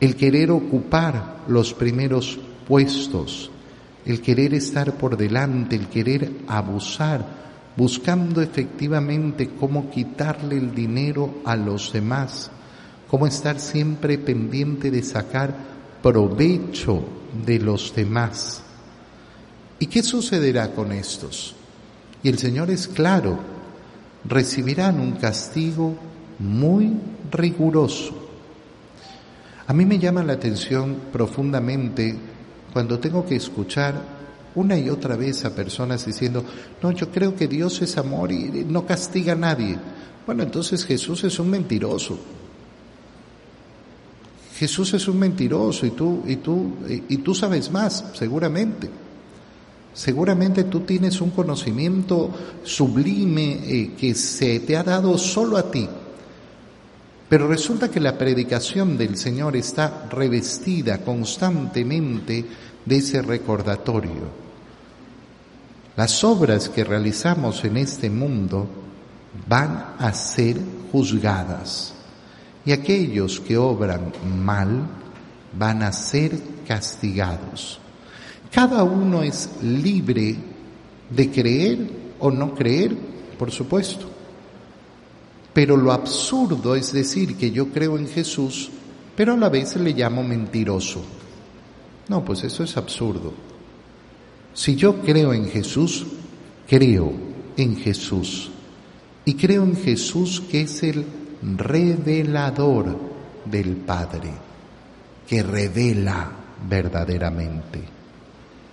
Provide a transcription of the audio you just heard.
el querer ocupar los primeros puestos, el querer estar por delante, el querer abusar, buscando efectivamente cómo quitarle el dinero a los demás, cómo estar siempre pendiente de sacar provecho de los demás. ¿Y qué sucederá con estos? Y el Señor es claro, recibirán un castigo muy riguroso. A mí me llama la atención profundamente cuando tengo que escuchar una y otra vez a personas diciendo, no, yo creo que Dios es amor y no castiga a nadie. Bueno, entonces Jesús es un mentiroso. Jesús es un mentiroso y tú, y tú, y tú sabes más, seguramente. Seguramente tú tienes un conocimiento sublime eh, que se te ha dado solo a ti. Pero resulta que la predicación del Señor está revestida constantemente de ese recordatorio. Las obras que realizamos en este mundo van a ser juzgadas y aquellos que obran mal van a ser castigados. Cada uno es libre de creer o no creer, por supuesto. Pero lo absurdo es decir que yo creo en Jesús, pero a la vez le llamo mentiroso. No, pues eso es absurdo. Si yo creo en Jesús, creo en Jesús. Y creo en Jesús que es el revelador del Padre, que revela verdaderamente.